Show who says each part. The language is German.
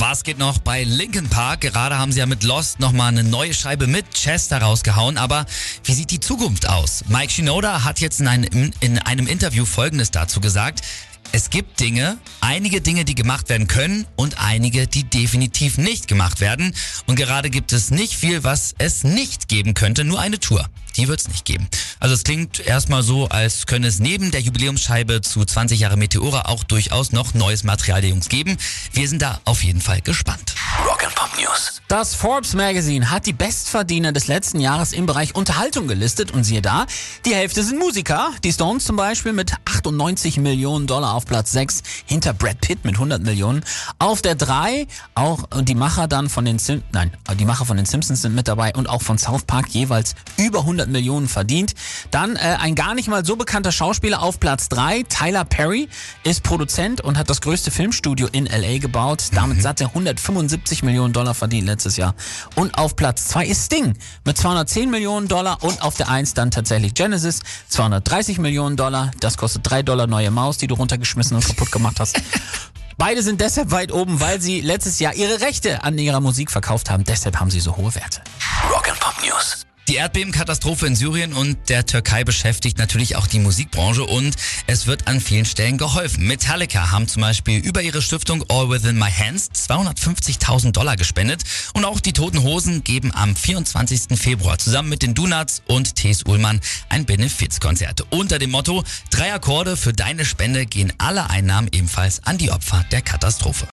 Speaker 1: Was geht noch bei Linkin Park? Gerade haben sie ja mit Lost nochmal eine neue Scheibe mit Chester rausgehauen. Aber wie sieht die Zukunft aus? Mike Shinoda hat jetzt in einem, in einem Interview Folgendes dazu gesagt. Es gibt Dinge, einige Dinge, die gemacht werden können und einige, die definitiv nicht gemacht werden. Und gerade gibt es nicht viel, was es nicht geben könnte, nur eine Tour. Die wird es nicht geben. Also es klingt erstmal so, als könne es neben der Jubiläumsscheibe zu 20 Jahre Meteora auch durchaus noch neues Material der Jungs geben. Wir sind da auf jeden Fall gespannt.
Speaker 2: Rock and Pop News.
Speaker 3: Das Forbes Magazine hat die Bestverdiener des letzten Jahres im Bereich Unterhaltung gelistet und siehe da, die Hälfte sind Musiker. Die Stones zum Beispiel mit 98 Millionen Dollar auf Platz 6, hinter Brad Pitt mit 100 Millionen. Auf der 3 auch die Macher dann von den Sim nein, die Macher von den Simpsons sind mit dabei und auch von South Park jeweils über 100 Millionen verdient. Dann äh, ein gar nicht mal so bekannter Schauspieler auf Platz 3, Tyler Perry, ist Produzent und hat das größte Filmstudio in LA gebaut. Damit satte 175 Millionen Dollar verdient letztes Jahr. Und auf Platz 2 ist Sting mit 210 Millionen Dollar und auf der 1 dann tatsächlich Genesis 230 Millionen Dollar. Das kostet 3 Dollar neue Maus, die du runtergeschmissen und kaputt gemacht hast. Beide sind deshalb weit oben, weil sie letztes Jahr ihre Rechte an ihrer Musik verkauft haben. Deshalb haben sie so hohe Werte.
Speaker 2: Rock and Pop News.
Speaker 1: Die Erdbebenkatastrophe in Syrien und der Türkei beschäftigt natürlich auch die Musikbranche und es wird an vielen Stellen geholfen. Metallica haben zum Beispiel über ihre Stiftung All Within My Hands 250.000 Dollar gespendet und auch die Toten Hosen geben am 24. Februar zusammen mit den Donuts und T.S. Ullmann ein Benefizkonzert. Unter dem Motto, drei Akkorde für deine Spende gehen alle Einnahmen ebenfalls an die Opfer der Katastrophe.